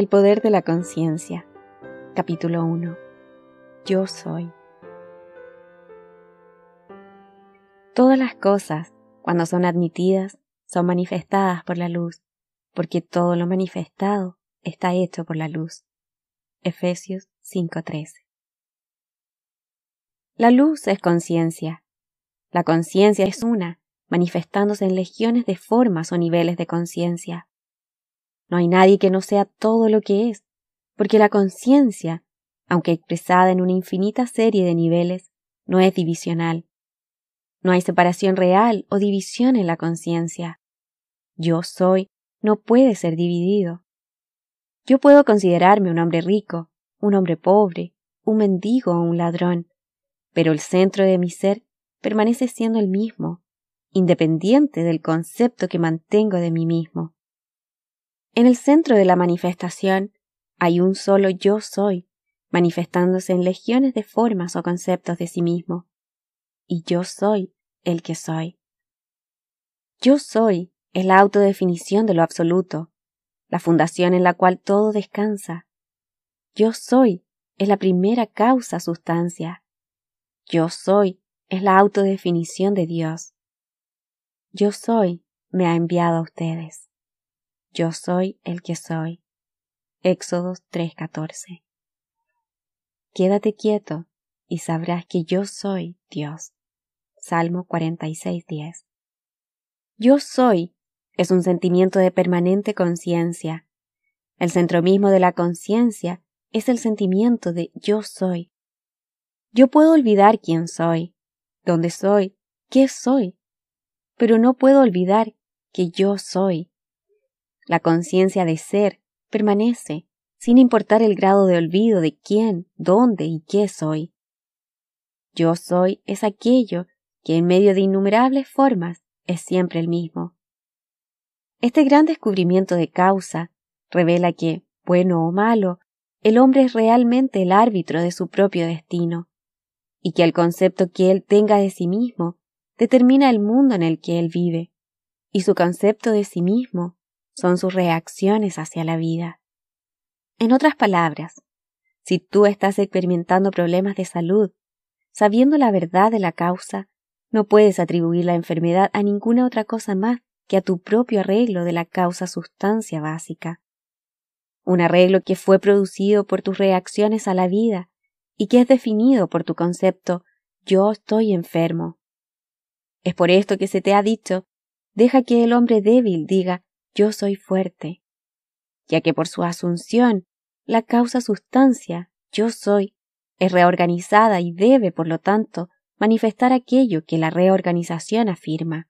El poder de la conciencia. Capítulo 1. Yo soy. Todas las cosas, cuando son admitidas, son manifestadas por la luz, porque todo lo manifestado está hecho por la luz. Efesios 5:13. La luz es conciencia. La conciencia es una, manifestándose en legiones de formas o niveles de conciencia. No hay nadie que no sea todo lo que es, porque la conciencia, aunque expresada en una infinita serie de niveles, no es divisional. No hay separación real o división en la conciencia. Yo soy no puede ser dividido. Yo puedo considerarme un hombre rico, un hombre pobre, un mendigo o un ladrón, pero el centro de mi ser permanece siendo el mismo, independiente del concepto que mantengo de mí mismo. En el centro de la manifestación hay un solo yo soy, manifestándose en legiones de formas o conceptos de sí mismo. Y yo soy el que soy. Yo soy es la autodefinición de lo absoluto, la fundación en la cual todo descansa. Yo soy es la primera causa sustancia. Yo soy es la autodefinición de Dios. Yo soy me ha enviado a ustedes. Yo soy el que soy. Éxodo 3:14. Quédate quieto y sabrás que yo soy Dios. Salmo 46:10. Yo soy es un sentimiento de permanente conciencia. El centro mismo de la conciencia es el sentimiento de yo soy. Yo puedo olvidar quién soy, dónde soy, qué soy, pero no puedo olvidar que yo soy. La conciencia de ser permanece, sin importar el grado de olvido de quién, dónde y qué soy. Yo soy es aquello que en medio de innumerables formas es siempre el mismo. Este gran descubrimiento de causa revela que, bueno o malo, el hombre es realmente el árbitro de su propio destino, y que el concepto que él tenga de sí mismo determina el mundo en el que él vive, y su concepto de sí mismo son sus reacciones hacia la vida. En otras palabras, si tú estás experimentando problemas de salud, sabiendo la verdad de la causa, no puedes atribuir la enfermedad a ninguna otra cosa más que a tu propio arreglo de la causa sustancia básica. Un arreglo que fue producido por tus reacciones a la vida y que es definido por tu concepto yo estoy enfermo. Es por esto que se te ha dicho, deja que el hombre débil diga yo soy fuerte, ya que por su asunción la causa sustancia yo soy es reorganizada y debe, por lo tanto, manifestar aquello que la reorganización afirma.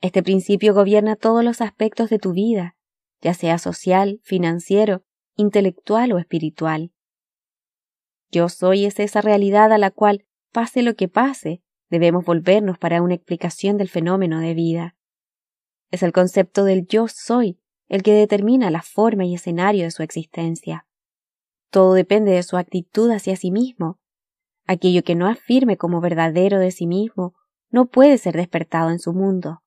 Este principio gobierna todos los aspectos de tu vida, ya sea social, financiero, intelectual o espiritual. Yo soy es esa realidad a la cual, pase lo que pase, debemos volvernos para una explicación del fenómeno de vida. Es el concepto del yo soy el que determina la forma y escenario de su existencia. Todo depende de su actitud hacia sí mismo. Aquello que no afirme como verdadero de sí mismo no puede ser despertado en su mundo.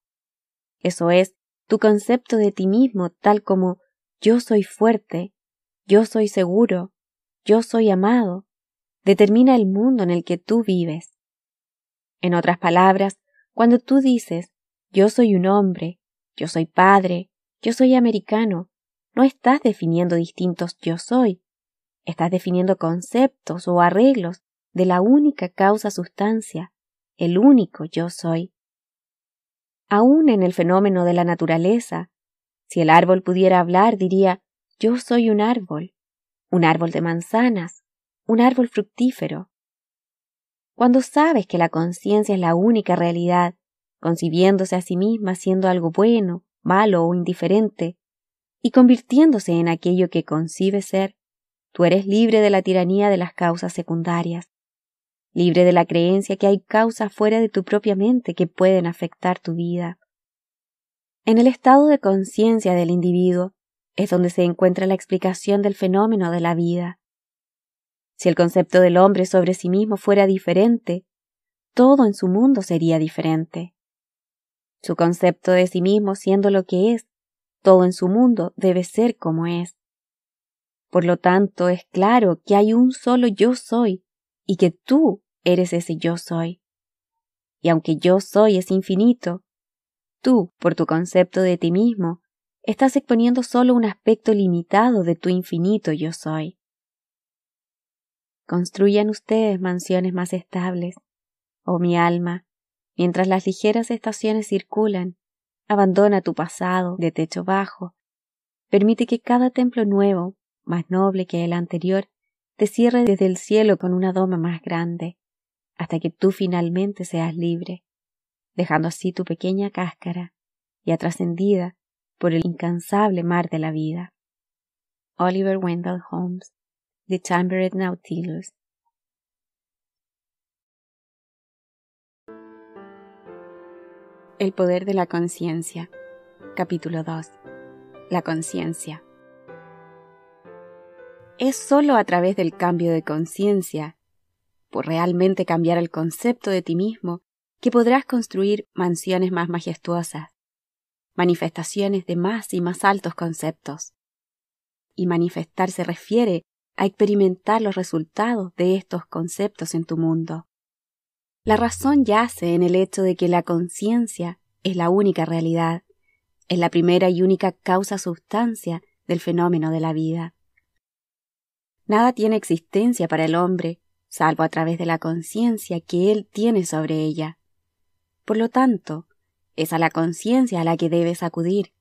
Eso es, tu concepto de ti mismo tal como yo soy fuerte, yo soy seguro, yo soy amado, determina el mundo en el que tú vives. En otras palabras, cuando tú dices yo soy un hombre, yo soy padre, yo soy americano. No estás definiendo distintos yo soy. Estás definiendo conceptos o arreglos de la única causa sustancia, el único yo soy. Aún en el fenómeno de la naturaleza, si el árbol pudiera hablar, diría yo soy un árbol, un árbol de manzanas, un árbol fructífero. Cuando sabes que la conciencia es la única realidad concibiéndose a sí misma siendo algo bueno, malo o indiferente, y convirtiéndose en aquello que concibe ser, tú eres libre de la tiranía de las causas secundarias, libre de la creencia que hay causas fuera de tu propia mente que pueden afectar tu vida. En el estado de conciencia del individuo es donde se encuentra la explicación del fenómeno de la vida. Si el concepto del hombre sobre sí mismo fuera diferente, todo en su mundo sería diferente. Su concepto de sí mismo siendo lo que es, todo en su mundo debe ser como es. Por lo tanto, es claro que hay un solo yo soy y que tú eres ese yo soy. Y aunque yo soy es infinito, tú, por tu concepto de ti mismo, estás exponiendo solo un aspecto limitado de tu infinito yo soy. Construyan ustedes mansiones más estables, oh mi alma, mientras las ligeras estaciones circulan, abandona tu pasado de techo bajo, permite que cada templo nuevo, más noble que el anterior, te cierre desde el cielo con una doma más grande, hasta que tú finalmente seas libre, dejando así tu pequeña cáscara, ya trascendida por el incansable mar de la vida. Oliver Wendell Holmes, The Chambered Nautilus. El poder de la conciencia. Capítulo 2. La conciencia. Es sólo a través del cambio de conciencia, por realmente cambiar el concepto de ti mismo, que podrás construir mansiones más majestuosas, manifestaciones de más y más altos conceptos. Y manifestar se refiere a experimentar los resultados de estos conceptos en tu mundo. La razón yace en el hecho de que la conciencia es la única realidad, es la primera y única causa sustancia del fenómeno de la vida. Nada tiene existencia para el hombre, salvo a través de la conciencia que él tiene sobre ella. Por lo tanto, es a la conciencia a la que debes acudir,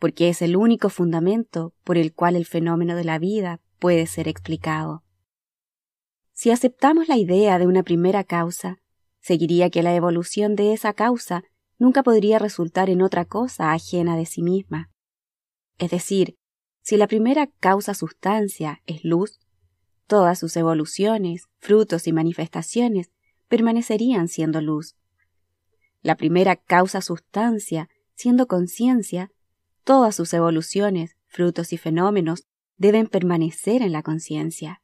porque es el único fundamento por el cual el fenómeno de la vida puede ser explicado. Si aceptamos la idea de una primera causa, seguiría que la evolución de esa causa nunca podría resultar en otra cosa ajena de sí misma. Es decir, si la primera causa sustancia es luz, Todas sus evoluciones, frutos y manifestaciones permanecerían siendo luz. La primera causa sustancia, siendo conciencia, todas sus evoluciones, frutos y fenómenos deben permanecer en la conciencia.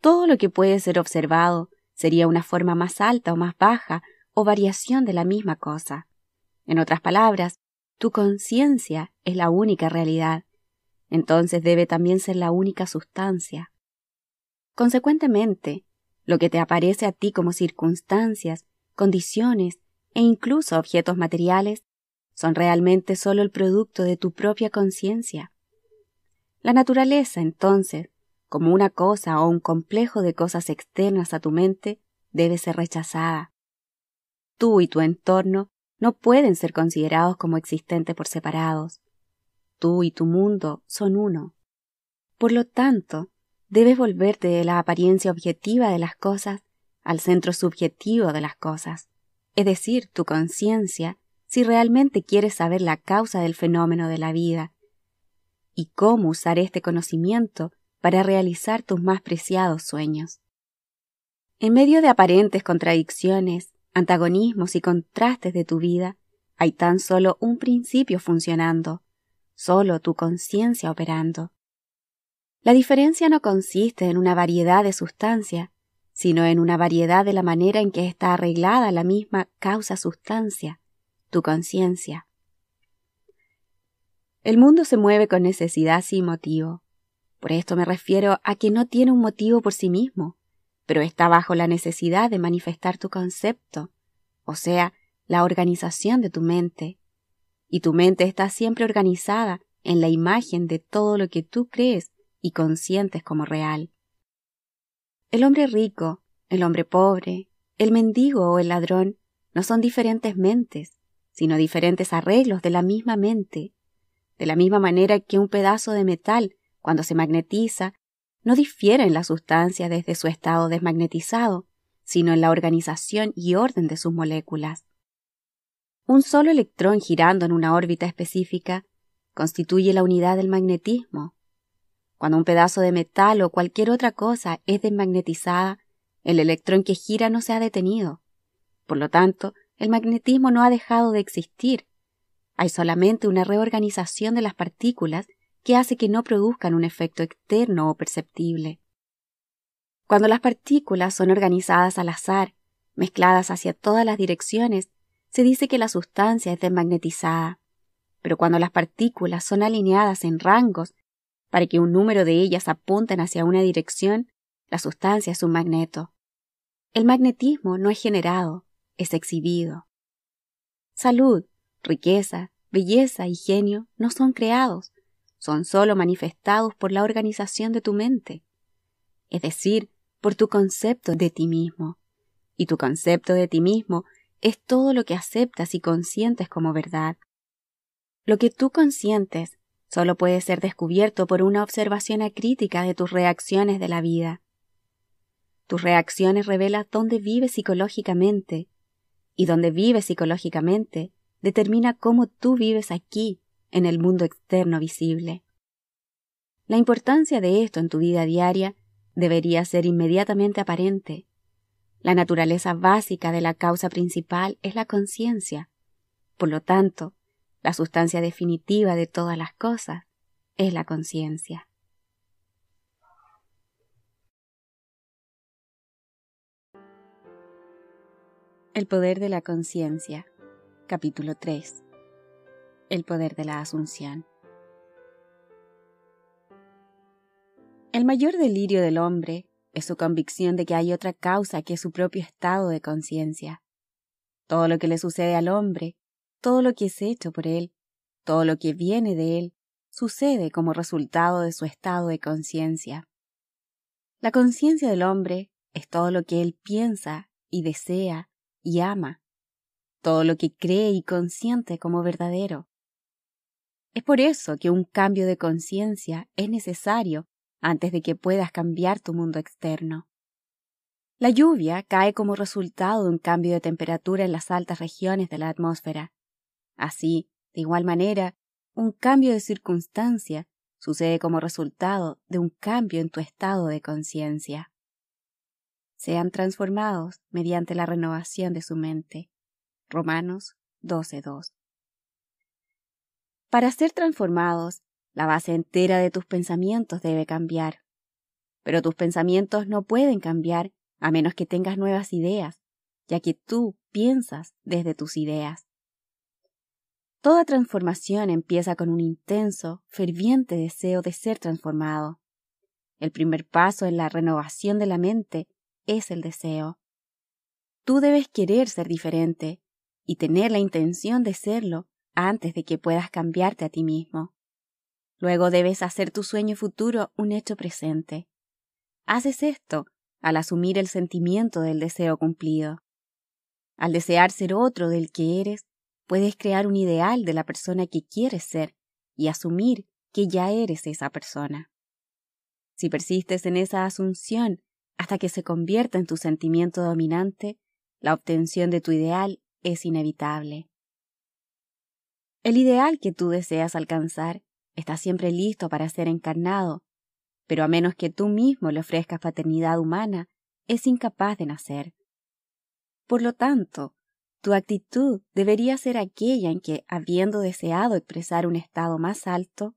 Todo lo que puede ser observado sería una forma más alta o más baja o variación de la misma cosa. En otras palabras, tu conciencia es la única realidad, entonces debe también ser la única sustancia. Consecuentemente, lo que te aparece a ti como circunstancias, condiciones e incluso objetos materiales son realmente solo el producto de tu propia conciencia. La naturaleza, entonces, como una cosa o un complejo de cosas externas a tu mente, debe ser rechazada. Tú y tu entorno no pueden ser considerados como existentes por separados. Tú y tu mundo son uno. Por lo tanto, debes volverte de la apariencia objetiva de las cosas al centro subjetivo de las cosas, es decir, tu conciencia, si realmente quieres saber la causa del fenómeno de la vida y cómo usar este conocimiento para realizar tus más preciados sueños. En medio de aparentes contradicciones, antagonismos y contrastes de tu vida, hay tan solo un principio funcionando, solo tu conciencia operando. La diferencia no consiste en una variedad de sustancia, sino en una variedad de la manera en que está arreglada la misma causa-sustancia, tu conciencia. El mundo se mueve con necesidad sin motivo. Por esto me refiero a que no tiene un motivo por sí mismo, pero está bajo la necesidad de manifestar tu concepto, o sea, la organización de tu mente. Y tu mente está siempre organizada en la imagen de todo lo que tú crees y conscientes como real. El hombre rico, el hombre pobre, el mendigo o el ladrón no son diferentes mentes, sino diferentes arreglos de la misma mente, de la misma manera que un pedazo de metal, cuando se magnetiza, no difiere en la sustancia desde su estado desmagnetizado, sino en la organización y orden de sus moléculas. Un solo electrón girando en una órbita específica constituye la unidad del magnetismo, cuando un pedazo de metal o cualquier otra cosa es desmagnetizada, el electrón que gira no se ha detenido. Por lo tanto, el magnetismo no ha dejado de existir. Hay solamente una reorganización de las partículas que hace que no produzcan un efecto externo o perceptible. Cuando las partículas son organizadas al azar, mezcladas hacia todas las direcciones, se dice que la sustancia es desmagnetizada. Pero cuando las partículas son alineadas en rangos Para que un número de ellas apunten hacia una dirección, la sustancia es un magneto. El magnetismo no es generado, es exhibido. Salud, riqueza, belleza y genio no son creados, son sólo manifestados por la organización de tu mente, es decir, por tu concepto de ti mismo. Y tu concepto de ti mismo es todo lo que aceptas y consientes como verdad. Lo que tú consientes solo puede ser descubierto por una observación acrítica de tus reacciones de la vida. Tus reacciones revelan dónde vives psicológicamente, y dónde vives psicológicamente determina cómo tú vives aquí, en el mundo externo visible. La importancia de esto en tu vida diaria debería ser inmediatamente aparente. La naturaleza básica de la causa principal es la conciencia. Por lo tanto, la sustancia definitiva de todas las cosas es la conciencia. El poder de la conciencia. Capítulo 3. El poder de la asunción. El mayor delirio del hombre es su convicción de que hay otra causa que su propio estado de conciencia. Todo lo que le sucede al hombre, todo lo que es hecho por él, todo lo que viene de él, sucede como resultado de su estado de conciencia. La conciencia del hombre es todo lo que él piensa y desea y ama, todo lo que cree y consiente como verdadero. Es por eso que un cambio de conciencia es necesario antes de que puedas cambiar tu mundo externo. La lluvia cae como resultado de un cambio de temperatura en las altas regiones de la atmósfera. Así, de igual manera, un cambio de circunstancia sucede como resultado de un cambio en tu estado de conciencia. Sean transformados mediante la renovación de su mente. Romanos 12.2. Para ser transformados la base entera de tus pensamientos debe cambiar. Pero tus pensamientos no pueden cambiar a menos que tengas nuevas ideas, ya que tú piensas desde tus ideas. Toda transformación empieza con un intenso, ferviente deseo de ser transformado. El primer paso en la renovación de la mente es el deseo. Tú debes querer ser diferente y tener la intención de serlo antes de que puedas cambiarte a ti mismo. Luego debes hacer tu sueño futuro un hecho presente. Haces esto al asumir el sentimiento del deseo cumplido. Al desear ser otro del que eres, puedes crear un ideal de la persona que quieres ser y asumir que ya eres esa persona. Si persistes en esa asunción hasta que se convierta en tu sentimiento dominante, la obtención de tu ideal es inevitable. El ideal que tú deseas alcanzar está siempre listo para ser encarnado, pero a menos que tú mismo le ofrezcas paternidad humana, es incapaz de nacer. Por lo tanto, tu actitud debería ser aquella en que, habiendo deseado expresar un estado más alto,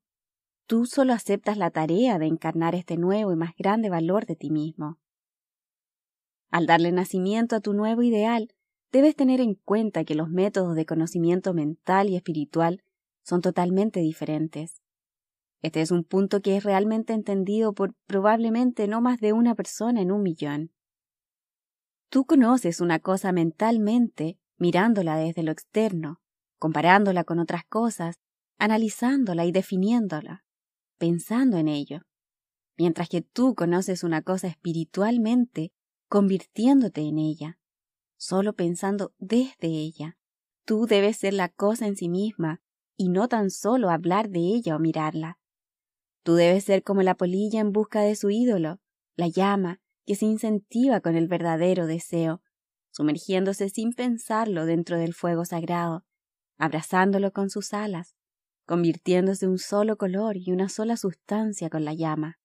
tú solo aceptas la tarea de encarnar este nuevo y más grande valor de ti mismo. Al darle nacimiento a tu nuevo ideal, debes tener en cuenta que los métodos de conocimiento mental y espiritual son totalmente diferentes. Este es un punto que es realmente entendido por probablemente no más de una persona en un millón. Tú conoces una cosa mentalmente mirándola desde lo externo, comparándola con otras cosas, analizándola y definiéndola, pensando en ello, mientras que tú conoces una cosa espiritualmente convirtiéndote en ella, solo pensando desde ella. Tú debes ser la cosa en sí misma y no tan solo hablar de ella o mirarla. Tú debes ser como la polilla en busca de su ídolo, la llama que se incentiva con el verdadero deseo, sumergiéndose sin pensarlo dentro del fuego sagrado, abrazándolo con sus alas, convirtiéndose un solo color y una sola sustancia con la llama.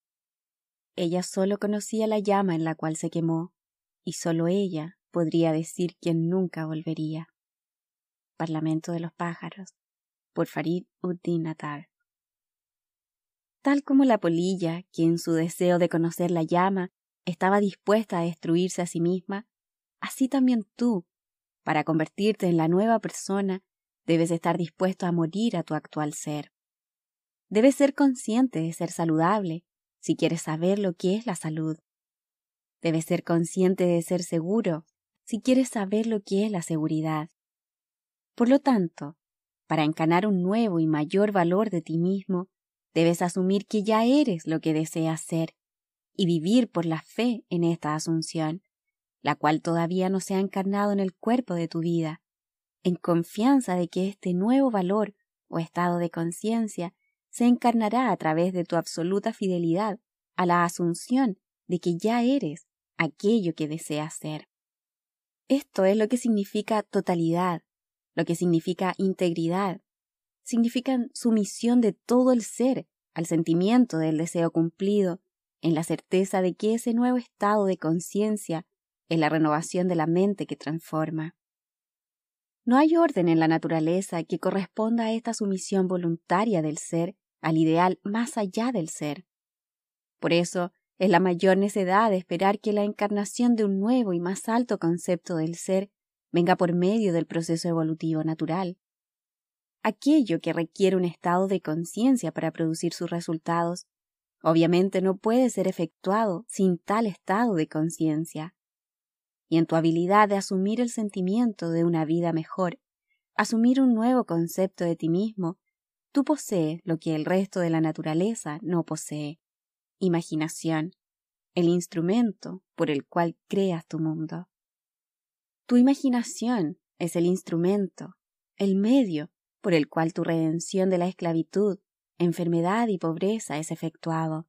Ella solo conocía la llama en la cual se quemó, y solo ella podría decir quién nunca volvería. Parlamento de los pájaros, por Farid Uddin Natar tal como la polilla, que en su deseo de conocer la llama estaba dispuesta a destruirse a sí misma, así también tú, para convertirte en la nueva persona, debes estar dispuesto a morir a tu actual ser. Debes ser consciente de ser saludable si quieres saber lo que es la salud. Debes ser consciente de ser seguro si quieres saber lo que es la seguridad. Por lo tanto, para encanar un nuevo y mayor valor de ti mismo, debes asumir que ya eres lo que deseas ser y vivir por la fe en esta asunción, la cual todavía no se ha encarnado en el cuerpo de tu vida, en confianza de que este nuevo valor o estado de conciencia se encarnará a través de tu absoluta fidelidad a la asunción de que ya eres aquello que deseas ser. Esto es lo que significa totalidad, lo que significa integridad, significan sumisión de todo el ser al sentimiento del deseo cumplido, en la certeza de que ese nuevo estado de conciencia es la renovación de la mente que transforma. No hay orden en la naturaleza que corresponda a esta sumisión voluntaria del ser al ideal más allá del ser. Por eso es la mayor necedad esperar que la encarnación de un nuevo y más alto concepto del ser venga por medio del proceso evolutivo natural. Aquello que requiere un estado de conciencia para producir sus resultados, obviamente no puede ser efectuado sin tal estado de conciencia. Y en tu habilidad de asumir el sentimiento de una vida mejor, asumir un nuevo concepto de ti mismo, tú posees lo que el resto de la naturaleza no posee imaginación, el instrumento por el cual creas tu mundo. Tu imaginación es el instrumento, el medio por el cual tu redención de la esclavitud, enfermedad y pobreza es efectuado.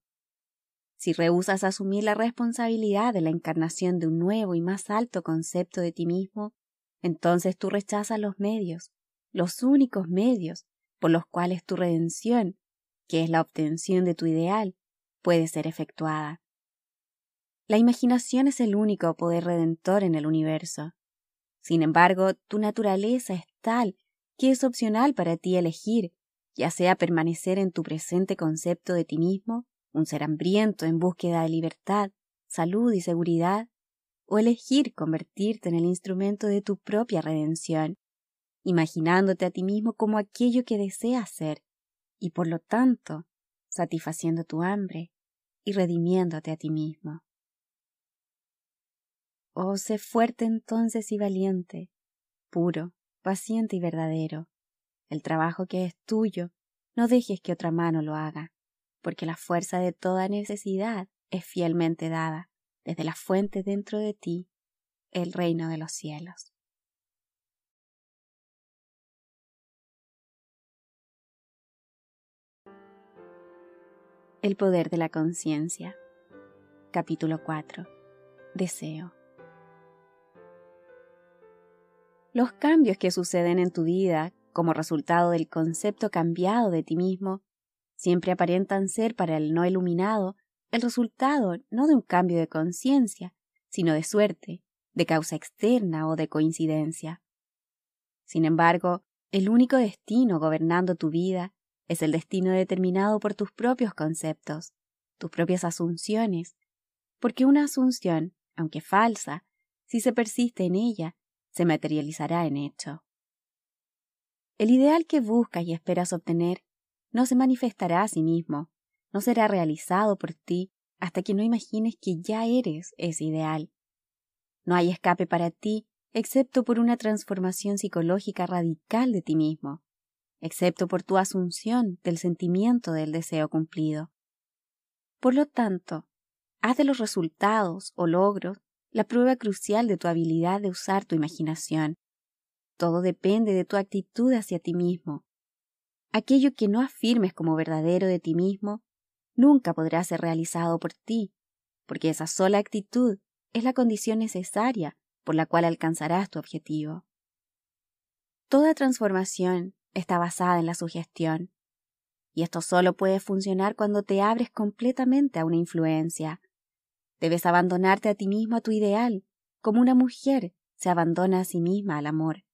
Si rehusas asumir la responsabilidad de la encarnación de un nuevo y más alto concepto de ti mismo, entonces tú rechazas los medios, los únicos medios por los cuales tu redención, que es la obtención de tu ideal, puede ser efectuada. La imaginación es el único poder redentor en el universo. Sin embargo, tu naturaleza es tal que es opcional para ti elegir, ya sea permanecer en tu presente concepto de ti mismo, un ser hambriento en búsqueda de libertad, salud y seguridad, o elegir convertirte en el instrumento de tu propia redención, imaginándote a ti mismo como aquello que deseas ser, y por lo tanto satisfaciendo tu hambre y redimiéndote a ti mismo. Oh, sé fuerte entonces y valiente, puro, paciente y verdadero. El trabajo que es tuyo, no dejes que otra mano lo haga, porque la fuerza de toda necesidad es fielmente dada desde la fuente dentro de ti, el reino de los cielos. El poder de la conciencia. Capítulo 4. Deseo. Los cambios que suceden en tu vida como resultado del concepto cambiado de ti mismo siempre aparentan ser para el no iluminado el resultado no de un cambio de conciencia, sino de suerte, de causa externa o de coincidencia. Sin embargo, el único destino gobernando tu vida es el destino determinado por tus propios conceptos, tus propias asunciones, porque una asunción, aunque falsa, si se persiste en ella, se materializará en hecho. El ideal que buscas y esperas obtener no se manifestará a sí mismo, no será realizado por ti hasta que no imagines que ya eres ese ideal. No hay escape para ti excepto por una transformación psicológica radical de ti mismo, excepto por tu asunción del sentimiento del deseo cumplido. Por lo tanto, haz de los resultados o logros la prueba crucial de tu habilidad de usar tu imaginación. Todo depende de tu actitud hacia ti mismo. Aquello que no afirmes como verdadero de ti mismo nunca podrá ser realizado por ti, porque esa sola actitud es la condición necesaria por la cual alcanzarás tu objetivo. Toda transformación está basada en la sugestión. Y esto solo puede funcionar cuando te abres completamente a una influencia. Debes abandonarte a ti mismo a tu ideal, como una mujer se abandona a sí misma al amor,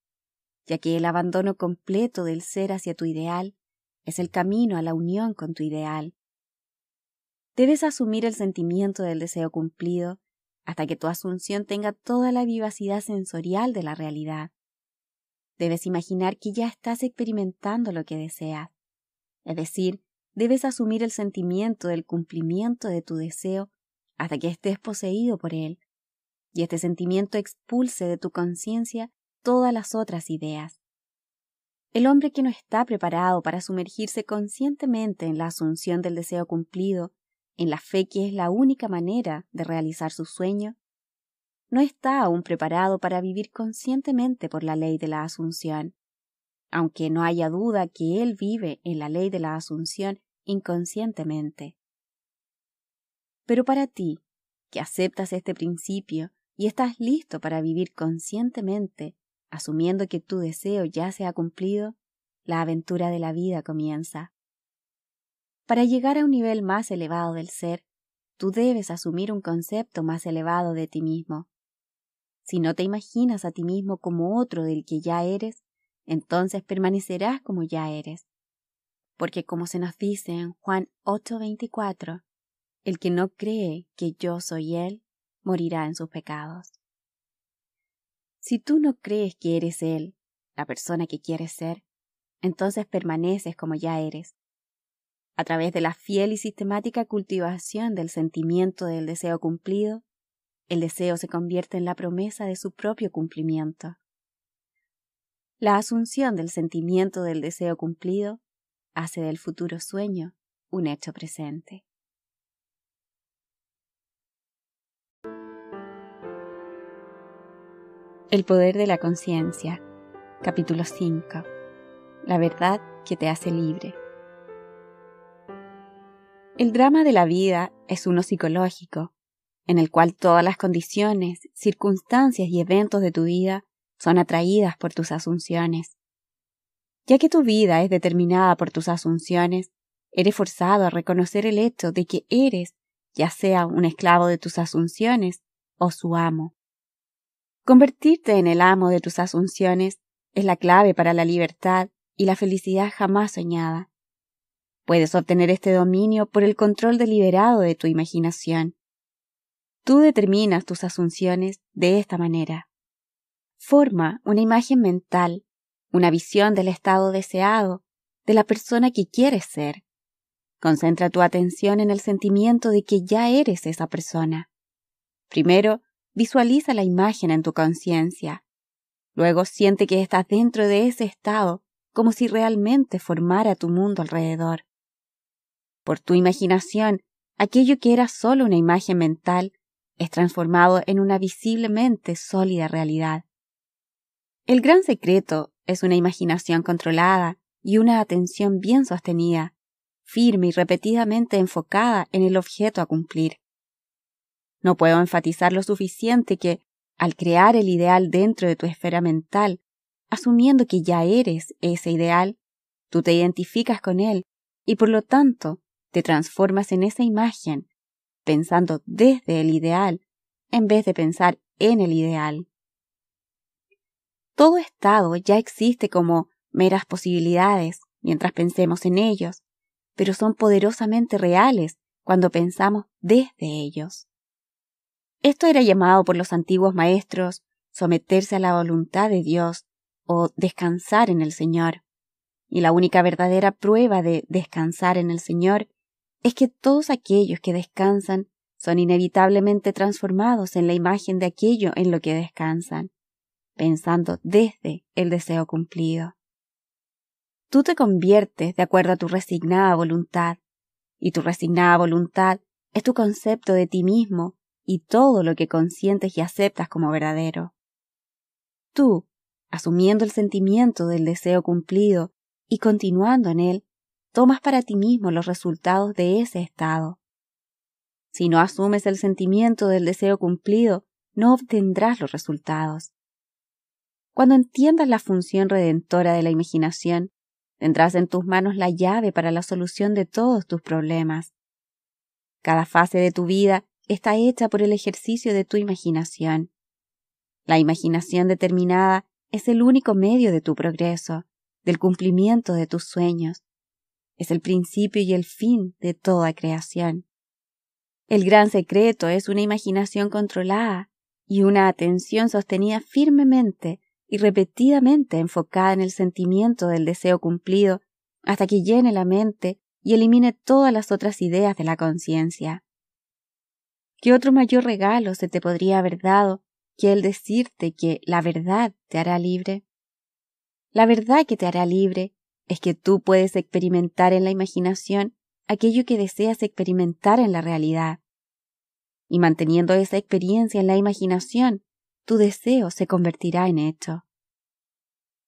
ya que el abandono completo del ser hacia tu ideal es el camino a la unión con tu ideal. Debes asumir el sentimiento del deseo cumplido hasta que tu asunción tenga toda la vivacidad sensorial de la realidad. Debes imaginar que ya estás experimentando lo que deseas, es decir, debes asumir el sentimiento del cumplimiento de tu deseo hasta que estés poseído por él, y este sentimiento expulse de tu conciencia todas las otras ideas. El hombre que no está preparado para sumergirse conscientemente en la asunción del deseo cumplido, en la fe que es la única manera de realizar su sueño, no está aún preparado para vivir conscientemente por la ley de la asunción, aunque no haya duda que él vive en la ley de la asunción inconscientemente. Pero para ti, que aceptas este principio y estás listo para vivir conscientemente, asumiendo que tu deseo ya se ha cumplido, la aventura de la vida comienza. Para llegar a un nivel más elevado del ser, tú debes asumir un concepto más elevado de ti mismo. Si no te imaginas a ti mismo como otro del que ya eres, entonces permanecerás como ya eres. Porque como se nos dice en Juan 8:24, el que no cree que yo soy Él, morirá en sus pecados. Si tú no crees que eres Él, la persona que quieres ser, entonces permaneces como ya eres. A través de la fiel y sistemática cultivación del sentimiento del deseo cumplido, el deseo se convierte en la promesa de su propio cumplimiento. La asunción del sentimiento del deseo cumplido hace del futuro sueño un hecho presente. El poder de la conciencia. Capítulo 5. La verdad que te hace libre. El drama de la vida es uno psicológico, en el cual todas las condiciones, circunstancias y eventos de tu vida son atraídas por tus asunciones. Ya que tu vida es determinada por tus asunciones, eres forzado a reconocer el hecho de que eres, ya sea un esclavo de tus asunciones o su amo. Convertirte en el amo de tus asunciones es la clave para la libertad y la felicidad jamás soñada. Puedes obtener este dominio por el control deliberado de tu imaginación. Tú determinas tus asunciones de esta manera. Forma una imagen mental, una visión del estado deseado, de la persona que quieres ser. Concentra tu atención en el sentimiento de que ya eres esa persona. Primero, Visualiza la imagen en tu conciencia. Luego siente que estás dentro de ese estado como si realmente formara tu mundo alrededor. Por tu imaginación, aquello que era solo una imagen mental es transformado en una visiblemente sólida realidad. El gran secreto es una imaginación controlada y una atención bien sostenida, firme y repetidamente enfocada en el objeto a cumplir. No puedo enfatizar lo suficiente que, al crear el ideal dentro de tu esfera mental, asumiendo que ya eres ese ideal, tú te identificas con él y por lo tanto te transformas en esa imagen, pensando desde el ideal en vez de pensar en el ideal. Todo estado ya existe como meras posibilidades mientras pensemos en ellos, pero son poderosamente reales cuando pensamos desde ellos. Esto era llamado por los antiguos maestros someterse a la voluntad de Dios o descansar en el Señor. Y la única verdadera prueba de descansar en el Señor es que todos aquellos que descansan son inevitablemente transformados en la imagen de aquello en lo que descansan, pensando desde el deseo cumplido. Tú te conviertes de acuerdo a tu resignada voluntad, y tu resignada voluntad es tu concepto de ti mismo y todo lo que consientes y aceptas como verdadero. Tú, asumiendo el sentimiento del deseo cumplido y continuando en él, tomas para ti mismo los resultados de ese estado. Si no asumes el sentimiento del deseo cumplido, no obtendrás los resultados. Cuando entiendas la función redentora de la imaginación, tendrás en tus manos la llave para la solución de todos tus problemas. Cada fase de tu vida está hecha por el ejercicio de tu imaginación. La imaginación determinada es el único medio de tu progreso, del cumplimiento de tus sueños. Es el principio y el fin de toda creación. El gran secreto es una imaginación controlada y una atención sostenida firmemente y repetidamente enfocada en el sentimiento del deseo cumplido hasta que llene la mente y elimine todas las otras ideas de la conciencia. ¿Qué otro mayor regalo se te podría haber dado que el decirte que la verdad te hará libre? La verdad que te hará libre es que tú puedes experimentar en la imaginación aquello que deseas experimentar en la realidad. Y manteniendo esa experiencia en la imaginación, tu deseo se convertirá en hecho.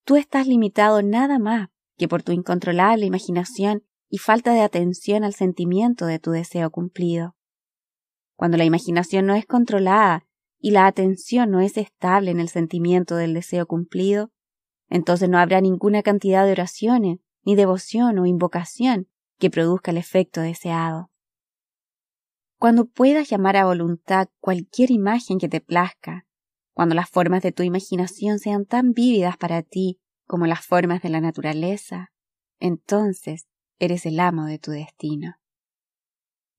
Tú estás limitado nada más que por tu incontrolable imaginación y falta de atención al sentimiento de tu deseo cumplido. Cuando la imaginación no es controlada y la atención no es estable en el sentimiento del deseo cumplido, entonces no habrá ninguna cantidad de oraciones, ni devoción o invocación que produzca el efecto deseado. Cuando puedas llamar a voluntad cualquier imagen que te plazca, cuando las formas de tu imaginación sean tan vívidas para ti como las formas de la naturaleza, entonces eres el amo de tu destino.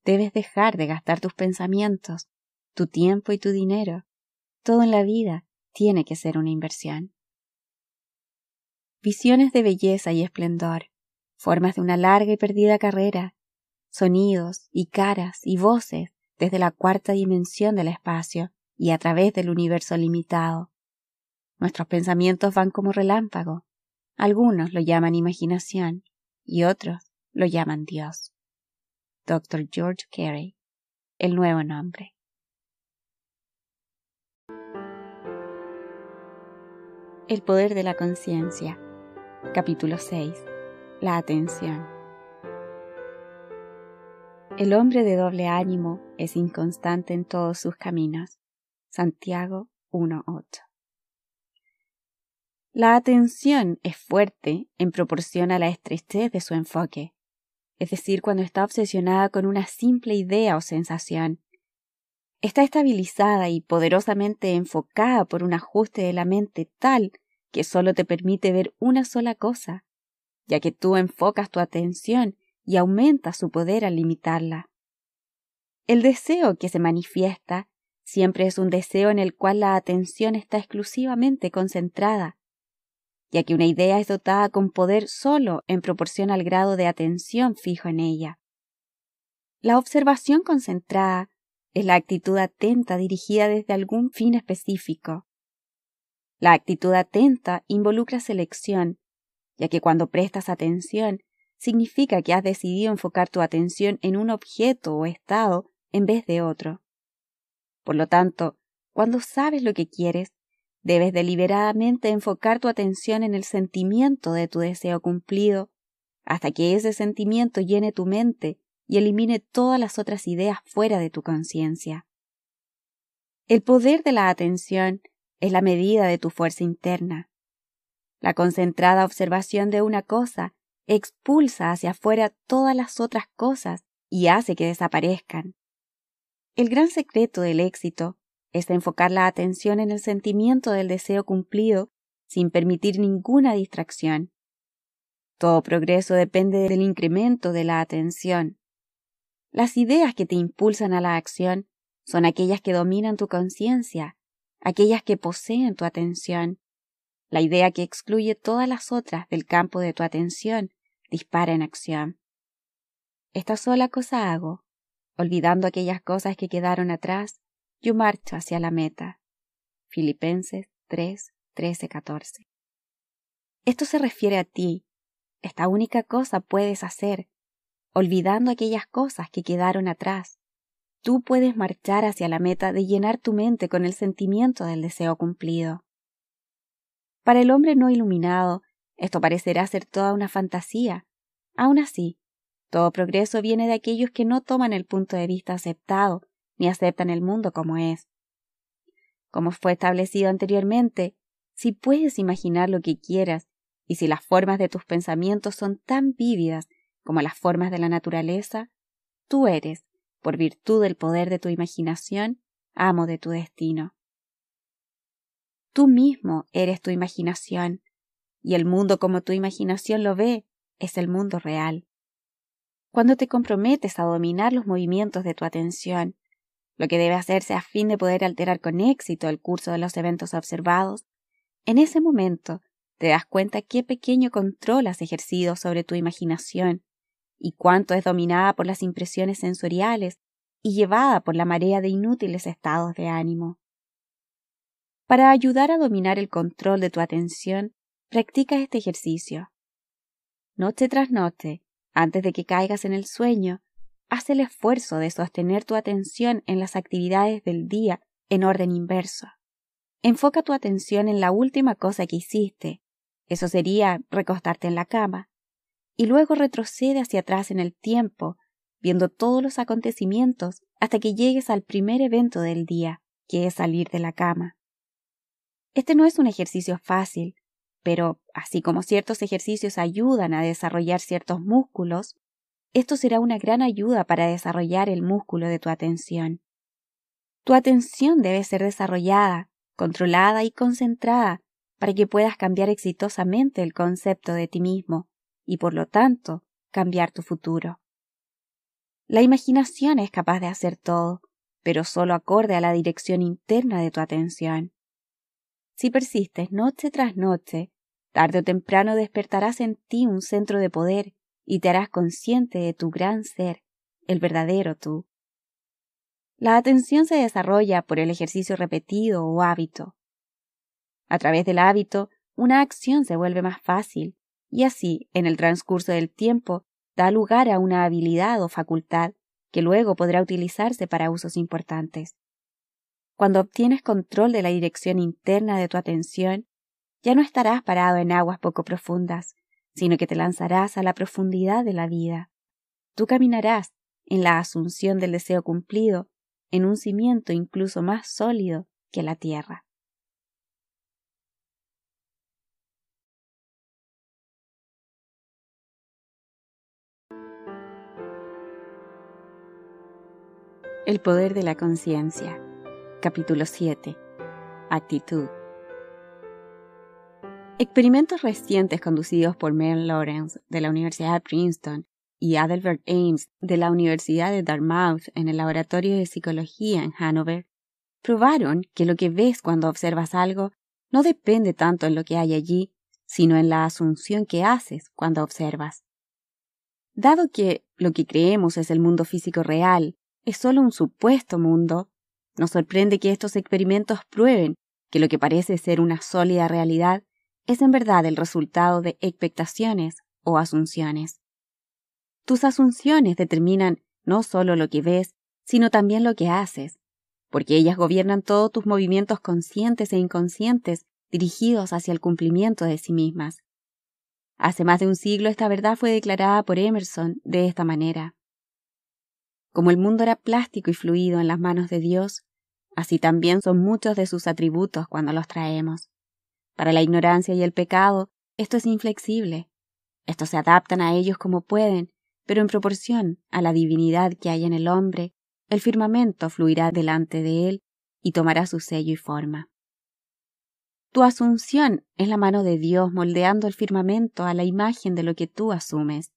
Debes dejar de gastar tus pensamientos, tu tiempo y tu dinero. Todo en la vida tiene que ser una inversión. Visiones de belleza y esplendor, formas de una larga y perdida carrera, sonidos y caras y voces desde la cuarta dimensión del espacio y a través del universo limitado. Nuestros pensamientos van como relámpago. Algunos lo llaman imaginación y otros lo llaman Dios. Dr. George Carey, el nuevo nombre. El poder de la conciencia. Capítulo 6. La atención. El hombre de doble ánimo es inconstante en todos sus caminos. Santiago 1.8. La atención es fuerte en proporción a la estrechez de su enfoque es decir, cuando está obsesionada con una simple idea o sensación. Está estabilizada y poderosamente enfocada por un ajuste de la mente tal que solo te permite ver una sola cosa, ya que tú enfocas tu atención y aumentas su poder al limitarla. El deseo que se manifiesta siempre es un deseo en el cual la atención está exclusivamente concentrada, ya que una idea es dotada con poder solo en proporción al grado de atención fijo en ella. La observación concentrada es la actitud atenta dirigida desde algún fin específico. La actitud atenta involucra selección, ya que cuando prestas atención significa que has decidido enfocar tu atención en un objeto o estado en vez de otro. Por lo tanto, cuando sabes lo que quieres, Debes deliberadamente enfocar tu atención en el sentimiento de tu deseo cumplido, hasta que ese sentimiento llene tu mente y elimine todas las otras ideas fuera de tu conciencia. El poder de la atención es la medida de tu fuerza interna. La concentrada observación de una cosa expulsa hacia afuera todas las otras cosas y hace que desaparezcan. El gran secreto del éxito es enfocar la atención en el sentimiento del deseo cumplido sin permitir ninguna distracción. Todo progreso depende del incremento de la atención. Las ideas que te impulsan a la acción son aquellas que dominan tu conciencia, aquellas que poseen tu atención. La idea que excluye todas las otras del campo de tu atención dispara en acción. Esta sola cosa hago, olvidando aquellas cosas que quedaron atrás yo marcho hacia la meta. Filipenses 3, 13, 14. Esto se refiere a ti. Esta única cosa puedes hacer, olvidando aquellas cosas que quedaron atrás. Tú puedes marchar hacia la meta de llenar tu mente con el sentimiento del deseo cumplido. Para el hombre no iluminado, esto parecerá ser toda una fantasía. Aún así, todo progreso viene de aquellos que no toman el punto de vista aceptado ni aceptan el mundo como es. Como fue establecido anteriormente, si puedes imaginar lo que quieras y si las formas de tus pensamientos son tan vívidas como las formas de la naturaleza, tú eres, por virtud del poder de tu imaginación, amo de tu destino. Tú mismo eres tu imaginación, y el mundo como tu imaginación lo ve es el mundo real. Cuando te comprometes a dominar los movimientos de tu atención lo que debe hacerse a fin de poder alterar con éxito el curso de los eventos observados, en ese momento te das cuenta qué pequeño control has ejercido sobre tu imaginación y cuánto es dominada por las impresiones sensoriales y llevada por la marea de inútiles estados de ánimo. Para ayudar a dominar el control de tu atención, practica este ejercicio. Noche tras noche, antes de que caigas en el sueño, haz el esfuerzo de sostener tu atención en las actividades del día en orden inverso. Enfoca tu atención en la última cosa que hiciste, eso sería recostarte en la cama, y luego retrocede hacia atrás en el tiempo, viendo todos los acontecimientos hasta que llegues al primer evento del día, que es salir de la cama. Este no es un ejercicio fácil, pero así como ciertos ejercicios ayudan a desarrollar ciertos músculos, esto será una gran ayuda para desarrollar el músculo de tu atención. Tu atención debe ser desarrollada, controlada y concentrada para que puedas cambiar exitosamente el concepto de ti mismo y por lo tanto cambiar tu futuro. La imaginación es capaz de hacer todo, pero solo acorde a la dirección interna de tu atención. Si persistes noche tras noche, tarde o temprano despertarás en ti un centro de poder y te harás consciente de tu gran ser, el verdadero tú. La atención se desarrolla por el ejercicio repetido o hábito. A través del hábito, una acción se vuelve más fácil y así, en el transcurso del tiempo, da lugar a una habilidad o facultad que luego podrá utilizarse para usos importantes. Cuando obtienes control de la dirección interna de tu atención, ya no estarás parado en aguas poco profundas, sino que te lanzarás a la profundidad de la vida. Tú caminarás en la asunción del deseo cumplido en un cimiento incluso más sólido que la tierra. El poder de la conciencia. Capítulo 7. Actitud. Experimentos recientes conducidos por Mel Lawrence de la Universidad de Princeton y Adelbert Ames de la Universidad de Dartmouth en el Laboratorio de Psicología en Hanover, probaron que lo que ves cuando observas algo no depende tanto en lo que hay allí, sino en la asunción que haces cuando observas. Dado que lo que creemos es el mundo físico real, es solo un supuesto mundo, nos sorprende que estos experimentos prueben que lo que parece ser una sólida realidad es en verdad el resultado de expectaciones o asunciones. Tus asunciones determinan no solo lo que ves, sino también lo que haces, porque ellas gobiernan todos tus movimientos conscientes e inconscientes dirigidos hacia el cumplimiento de sí mismas. Hace más de un siglo esta verdad fue declarada por Emerson de esta manera. Como el mundo era plástico y fluido en las manos de Dios, así también son muchos de sus atributos cuando los traemos. Para la ignorancia y el pecado, esto es inflexible. Estos se adaptan a ellos como pueden pero en proporción a la divinidad que hay en el hombre, el firmamento fluirá delante de él y tomará su sello y forma. Tu asunción es la mano de Dios moldeando el firmamento a la imagen de lo que tú asumes.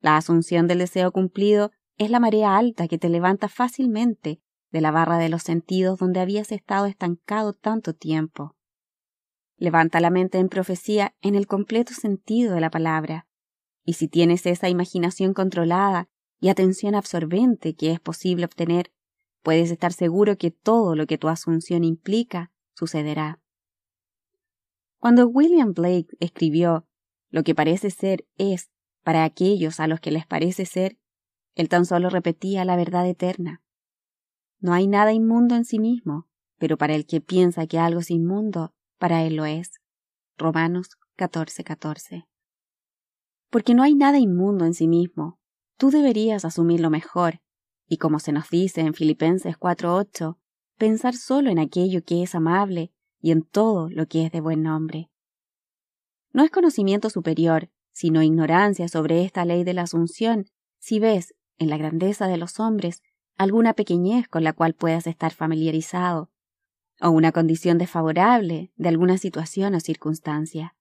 La asunción del deseo cumplido es la marea alta que te levanta fácilmente de la barra de los sentidos donde habías estado estancado tanto tiempo. Levanta la mente en profecía en el completo sentido de la palabra, y si tienes esa imaginación controlada y atención absorbente que es posible obtener, puedes estar seguro que todo lo que tu asunción implica sucederá. Cuando William Blake escribió Lo que parece ser es para aquellos a los que les parece ser, él tan solo repetía la verdad eterna. No hay nada inmundo en sí mismo, pero para el que piensa que algo es inmundo, para él lo es. Romanos 14:14 porque no hay nada inmundo en sí mismo. Tú deberías asumirlo mejor, y como se nos dice en Filipenses 4.8, pensar solo en aquello que es amable y en todo lo que es de buen nombre. No es conocimiento superior, sino ignorancia sobre esta ley de la asunción, si ves, en la grandeza de los hombres, alguna pequeñez con la cual puedas estar familiarizado, o una condición desfavorable de alguna situación o circunstancia.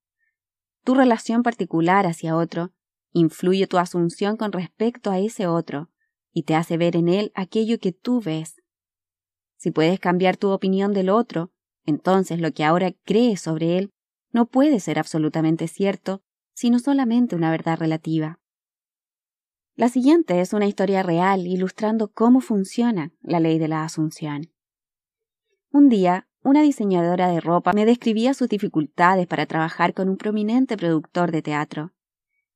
Tu relación particular hacia otro influye tu asunción con respecto a ese otro y te hace ver en él aquello que tú ves. Si puedes cambiar tu opinión del otro, entonces lo que ahora crees sobre él no puede ser absolutamente cierto, sino solamente una verdad relativa. La siguiente es una historia real ilustrando cómo funciona la ley de la asunción. Un día, una diseñadora de ropa me describía sus dificultades para trabajar con un prominente productor de teatro.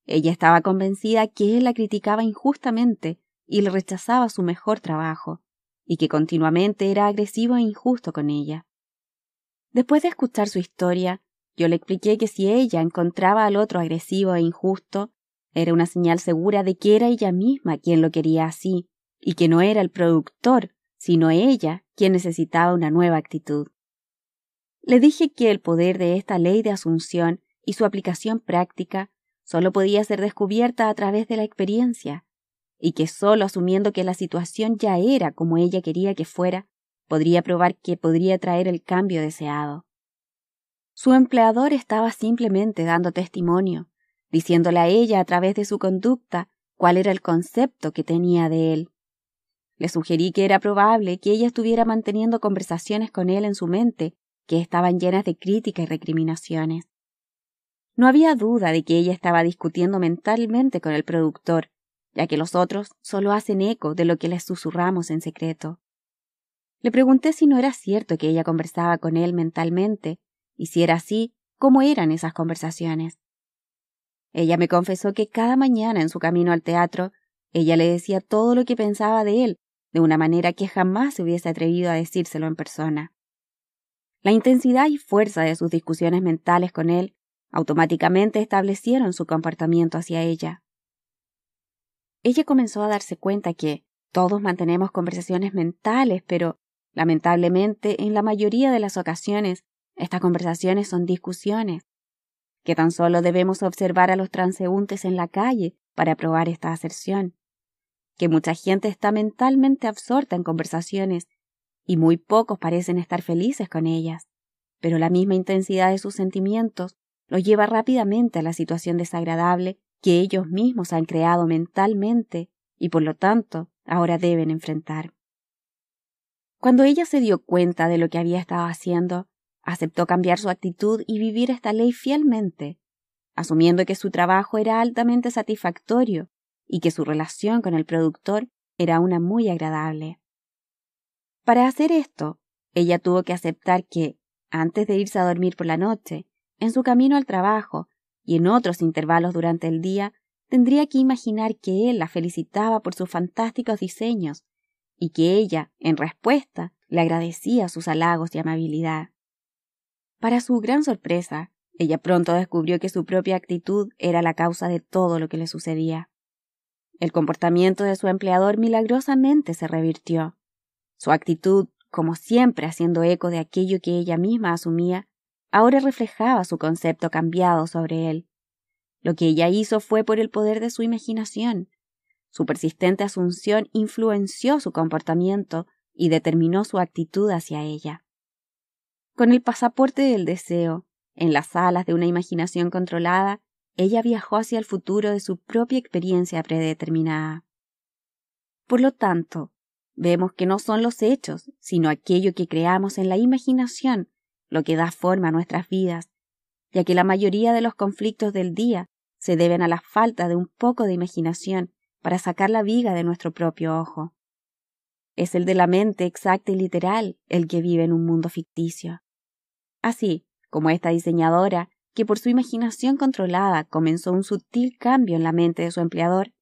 Ella estaba convencida que él la criticaba injustamente y le rechazaba su mejor trabajo, y que continuamente era agresivo e injusto con ella. Después de escuchar su historia, yo le expliqué que si ella encontraba al otro agresivo e injusto, era una señal segura de que era ella misma quien lo quería así, y que no era el productor, sino ella quien necesitaba una nueva actitud. Le dije que el poder de esta ley de asunción y su aplicación práctica solo podía ser descubierta a través de la experiencia, y que solo asumiendo que la situación ya era como ella quería que fuera, podría probar que podría traer el cambio deseado. Su empleador estaba simplemente dando testimonio, diciéndole a ella a través de su conducta cuál era el concepto que tenía de él. Le sugerí que era probable que ella estuviera manteniendo conversaciones con él en su mente que estaban llenas de crítica y recriminaciones. No había duda de que ella estaba discutiendo mentalmente con el productor, ya que los otros solo hacen eco de lo que les susurramos en secreto. Le pregunté si no era cierto que ella conversaba con él mentalmente, y si era así, cómo eran esas conversaciones. Ella me confesó que cada mañana en su camino al teatro, ella le decía todo lo que pensaba de él, de una manera que jamás se hubiese atrevido a decírselo en persona. La intensidad y fuerza de sus discusiones mentales con él automáticamente establecieron su comportamiento hacia ella. Ella comenzó a darse cuenta que todos mantenemos conversaciones mentales, pero lamentablemente en la mayoría de las ocasiones estas conversaciones son discusiones que tan solo debemos observar a los transeúntes en la calle para probar esta aserción, que mucha gente está mentalmente absorta en conversaciones y muy pocos parecen estar felices con ellas, pero la misma intensidad de sus sentimientos los lleva rápidamente a la situación desagradable que ellos mismos han creado mentalmente y por lo tanto ahora deben enfrentar. Cuando ella se dio cuenta de lo que había estado haciendo, Aceptó cambiar su actitud y vivir esta ley fielmente, asumiendo que su trabajo era altamente satisfactorio y que su relación con el productor era una muy agradable. Para hacer esto, ella tuvo que aceptar que, antes de irse a dormir por la noche, en su camino al trabajo y en otros intervalos durante el día, tendría que imaginar que él la felicitaba por sus fantásticos diseños y que ella, en respuesta, le agradecía sus halagos y amabilidad. Para su gran sorpresa, ella pronto descubrió que su propia actitud era la causa de todo lo que le sucedía. El comportamiento de su empleador milagrosamente se revirtió. Su actitud, como siempre haciendo eco de aquello que ella misma asumía, ahora reflejaba su concepto cambiado sobre él. Lo que ella hizo fue por el poder de su imaginación. Su persistente asunción influenció su comportamiento y determinó su actitud hacia ella. Con el pasaporte del deseo, en las alas de una imaginación controlada, ella viajó hacia el futuro de su propia experiencia predeterminada. Por lo tanto, vemos que no son los hechos, sino aquello que creamos en la imaginación lo que da forma a nuestras vidas, ya que la mayoría de los conflictos del día se deben a la falta de un poco de imaginación para sacar la viga de nuestro propio ojo. Es el de la mente exacta y literal el que vive en un mundo ficticio. Así como esta diseñadora, que por su imaginación controlada comenzó un sutil cambio en la mente de su empleador,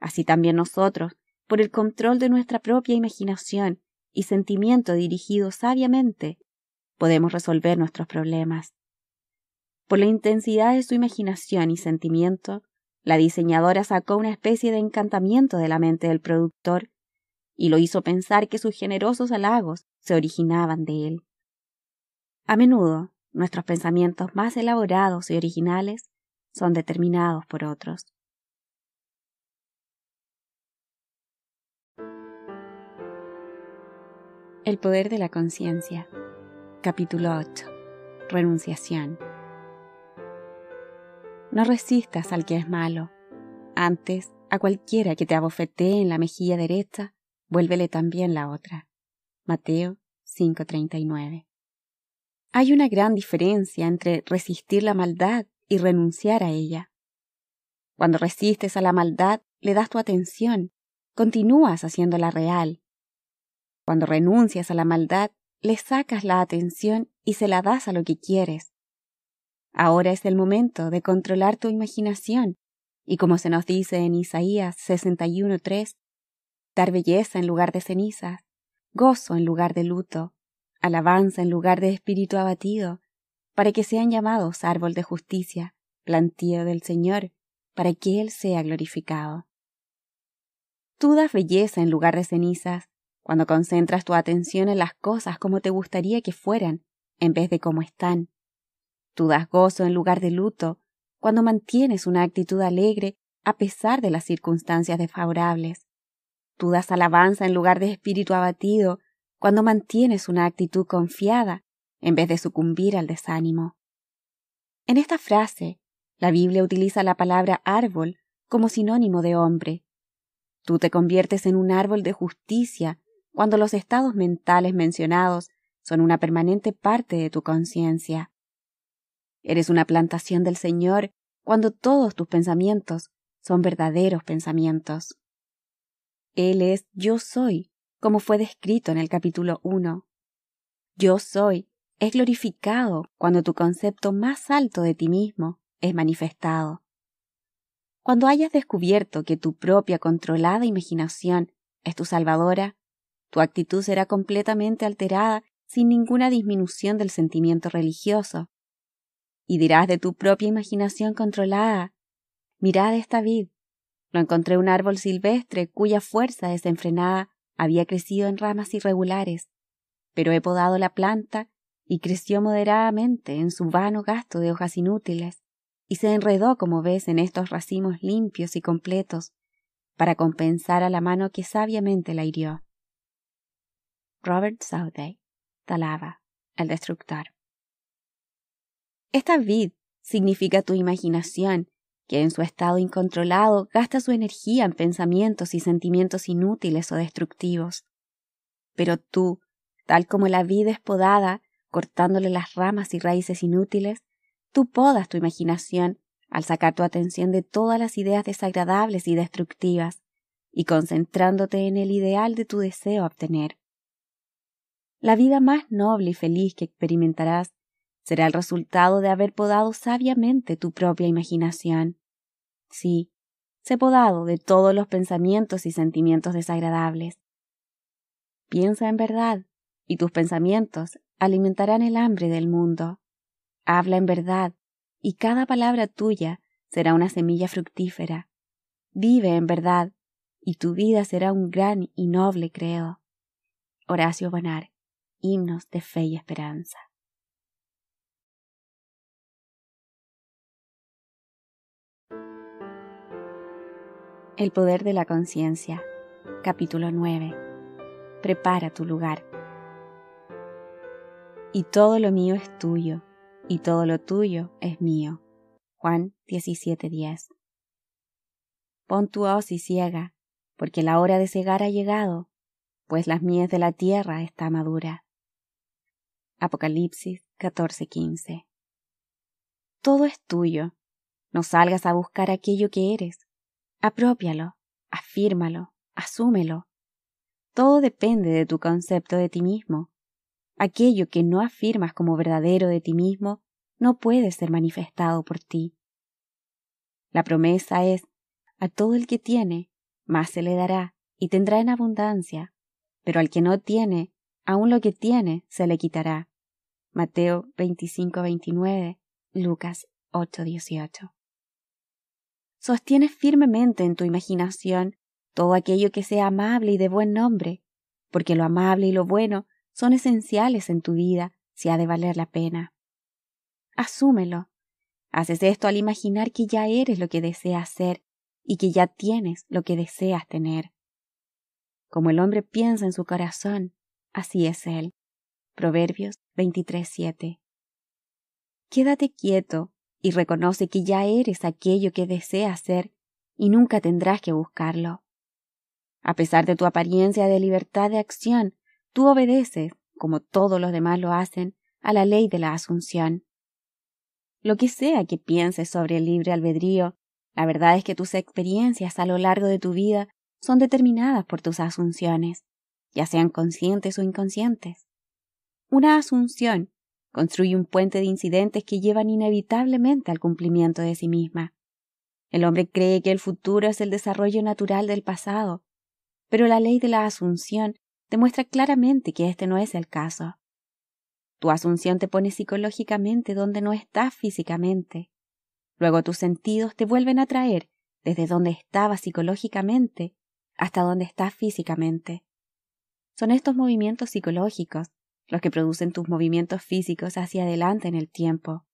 así también nosotros, por el control de nuestra propia imaginación y sentimiento dirigido sabiamente, podemos resolver nuestros problemas. Por la intensidad de su imaginación y sentimiento, la diseñadora sacó una especie de encantamiento de la mente del productor y lo hizo pensar que sus generosos halagos se originaban de él. A menudo, nuestros pensamientos más elaborados y originales son determinados por otros. El poder de la conciencia. Capítulo 8. Renunciación. No resistas al que es malo. Antes, a cualquiera que te abofetee en la mejilla derecha, vuélvele también la otra. Mateo 5:39. Hay una gran diferencia entre resistir la maldad y renunciar a ella. Cuando resistes a la maldad, le das tu atención, continúas haciéndola real. Cuando renuncias a la maldad, le sacas la atención y se la das a lo que quieres. Ahora es el momento de controlar tu imaginación y como se nos dice en Isaías 61.3, dar belleza en lugar de cenizas, gozo en lugar de luto, alabanza en lugar de espíritu abatido, para que sean llamados árbol de justicia, plantío del Señor, para que Él sea glorificado. Tú das belleza en lugar de cenizas, cuando concentras tu atención en las cosas como te gustaría que fueran, en vez de como están. Tú das gozo en lugar de luto, cuando mantienes una actitud alegre a pesar de las circunstancias desfavorables. Tú das alabanza en lugar de espíritu abatido, cuando mantienes una actitud confiada en vez de sucumbir al desánimo. En esta frase, la Biblia utiliza la palabra árbol como sinónimo de hombre. Tú te conviertes en un árbol de justicia cuando los estados mentales mencionados son una permanente parte de tu conciencia. Eres una plantación del Señor cuando todos tus pensamientos son verdaderos pensamientos. Él es yo soy, como fue descrito en el capítulo 1. Yo soy es glorificado cuando tu concepto más alto de ti mismo es manifestado. Cuando hayas descubierto que tu propia controlada imaginación es tu salvadora, tu actitud será completamente alterada sin ninguna disminución del sentimiento religioso. Y dirás de tu propia imaginación controlada, mirad esta vid, lo encontré un árbol silvestre cuya fuerza desenfrenada había crecido en ramas irregulares, pero he podado la planta y creció moderadamente en su vano gasto de hojas inútiles, y se enredó, como ves, en estos racimos limpios y completos, para compensar a la mano que sabiamente la hirió. Robert Southey, Talava, el destructor. Esta vid significa tu imaginación, que en su estado incontrolado gasta su energía en pensamientos y sentimientos inútiles o destructivos. Pero tú, tal como la vid es podada, cortándole las ramas y raíces inútiles, tú podas tu imaginación al sacar tu atención de todas las ideas desagradables y destructivas y concentrándote en el ideal de tu deseo obtener. La vida más noble y feliz que experimentarás será el resultado de haber podado sabiamente tu propia imaginación. Sí, sé podado de todos los pensamientos y sentimientos desagradables. Piensa en verdad, y tus pensamientos alimentarán el hambre del mundo. Habla en verdad, y cada palabra tuya será una semilla fructífera. Vive en verdad, y tu vida será un gran y noble credo. Horacio Bonar, Himnos de Fe y Esperanza. El poder de la conciencia. Capítulo 9. Prepara tu lugar y todo lo mío es tuyo, y todo lo tuyo es mío. Juan 17:10. Pon tu hoz y ciega, porque la hora de cegar ha llegado, pues las mies de la tierra está madura. Apocalipsis 14:15. Todo es tuyo. No salgas a buscar aquello que eres. Apropialo, afírmalo, asúmelo. Todo depende de tu concepto de ti mismo aquello que no afirmas como verdadero de ti mismo no puede ser manifestado por ti. La promesa es, a todo el que tiene, más se le dará y tendrá en abundancia, pero al que no tiene, aun lo que tiene se le quitará. Mateo 25-29, Lucas 8-18. Sostienes firmemente en tu imaginación todo aquello que sea amable y de buen nombre, porque lo amable y lo bueno son esenciales en tu vida si ha de valer la pena. Asúmelo. Haces esto al imaginar que ya eres lo que deseas ser y que ya tienes lo que deseas tener. Como el hombre piensa en su corazón, así es él. Proverbios 23:7. Quédate quieto y reconoce que ya eres aquello que deseas ser y nunca tendrás que buscarlo. A pesar de tu apariencia de libertad de acción, Tú obedeces, como todos los demás lo hacen, a la ley de la asunción. Lo que sea que pienses sobre el libre albedrío, La verdad es que tus experiencias a lo largo de tu vida son determinadas por tus asunciones, ya sean conscientes o inconscientes. Una asunción construye un puente de incidentes que llevan inevitablemente al cumplimiento de sí misma. El hombre cree que el futuro es el desarrollo natural del pasado, pero la ley de la asunción demuestra claramente que este no es el caso. Tu asunción te pone psicológicamente donde no estás físicamente. Luego tus sentidos te vuelven a traer desde donde estabas psicológicamente hasta donde estás físicamente. Son estos movimientos psicológicos los que producen tus movimientos físicos hacia adelante en el tiempo.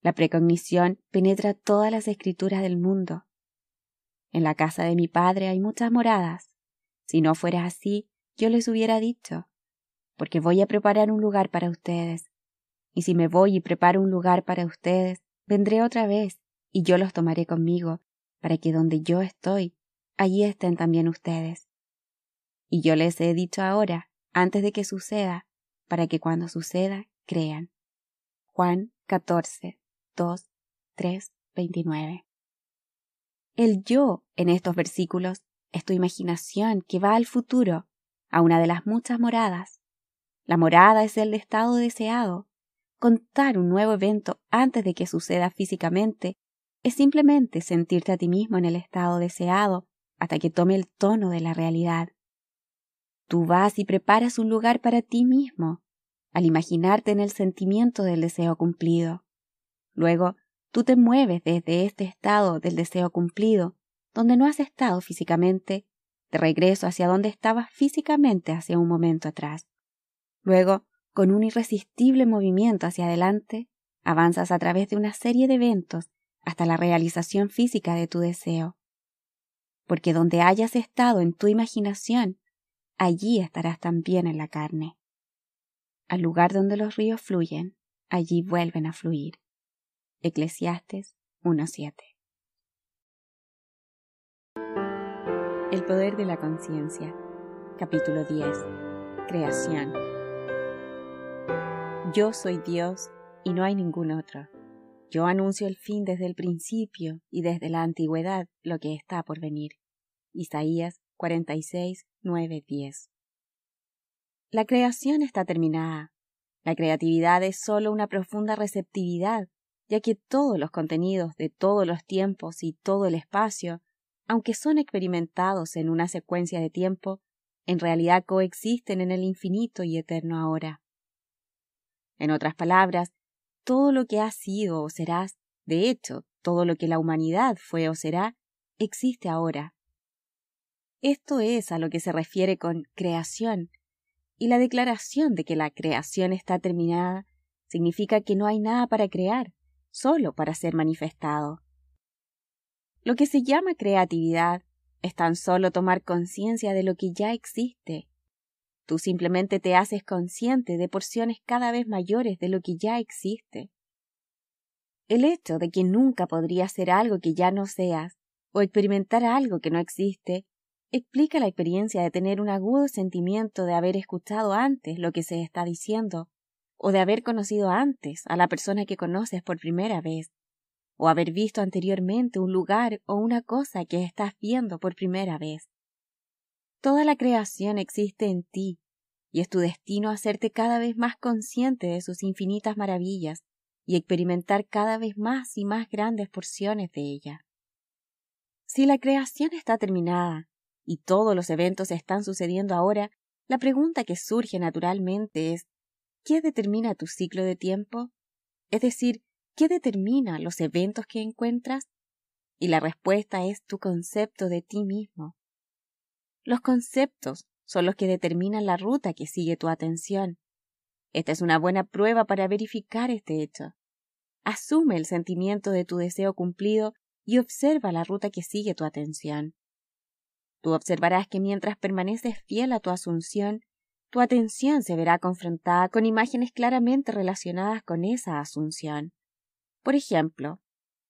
La precognición penetra todas las escrituras del mundo. En la casa de mi padre hay muchas moradas. Si no fuera así, yo les hubiera dicho, porque voy a preparar un lugar para ustedes. Y si me voy y preparo un lugar para ustedes, vendré otra vez, y yo los tomaré conmigo, para que donde yo estoy, allí estén también ustedes. Y yo les he dicho ahora, antes de que suceda, para que cuando suceda, crean. Juan 14, 2, 3, 29. El yo en estos versículos es tu imaginación que va al futuro, a una de las muchas moradas. La morada es el estado deseado. Contar un nuevo evento antes de que suceda físicamente es simplemente sentirte a ti mismo en el estado deseado hasta que tome el tono de la realidad. Tú vas y preparas un lugar para ti mismo, al imaginarte en el sentimiento del deseo cumplido. Luego, tú te mueves desde este estado del deseo cumplido, donde no has estado físicamente, de regreso hacia donde estabas físicamente hace un momento atrás. Luego, con un irresistible movimiento hacia adelante, avanzas a través de una serie de eventos hasta la realización física de tu deseo. Porque donde hayas estado en tu imaginación, allí estarás también en la carne. Al lugar donde los ríos fluyen, allí vuelven a fluir. Eclesiastes 1.7 El poder de la conciencia. Capítulo 10. Creación. Yo soy Dios y no hay ningún otro. Yo anuncio el fin desde el principio y desde la antigüedad lo que está por venir. Isaías 46, 9, 10. La creación está terminada. La creatividad es sólo una profunda receptividad, ya que todos los contenidos de todos los tiempos y todo el espacio, aunque son experimentados en una secuencia de tiempo, en realidad coexisten en el infinito y eterno ahora. En otras palabras, todo lo que has sido o serás, de hecho, todo lo que la humanidad fue o será, existe ahora. Esto es a lo que se refiere con creación, y la declaración de que la creación está terminada significa que no hay nada para crear, solo para ser manifestado. Lo que se llama creatividad es tan solo tomar conciencia de lo que ya existe. Tú simplemente te haces consciente de porciones cada vez mayores de lo que ya existe. El hecho de que nunca podrías ser algo que ya no seas, o experimentar algo que no existe, explica la experiencia de tener un agudo sentimiento de haber escuchado antes lo que se está diciendo, o de haber conocido antes a la persona que conoces por primera vez, o haber visto anteriormente un lugar o una cosa que estás viendo por primera vez. Toda la creación existe en ti, y es tu destino hacerte cada vez más consciente de sus infinitas maravillas y experimentar cada vez más y más grandes porciones de ella. Si la creación está terminada y todos los eventos están sucediendo ahora, la pregunta que surge naturalmente es ¿qué determina tu ciclo de tiempo? Es decir, ¿qué determina los eventos que encuentras? Y la respuesta es tu concepto de ti mismo. Los conceptos son los que determinan la ruta que sigue tu atención. Esta es una buena prueba para verificar este hecho. Asume el sentimiento de tu deseo cumplido y observa la ruta que sigue tu atención. Tú observarás que mientras permaneces fiel a tu asunción, tu atención se verá confrontada con imágenes claramente relacionadas con esa asunción. Por ejemplo,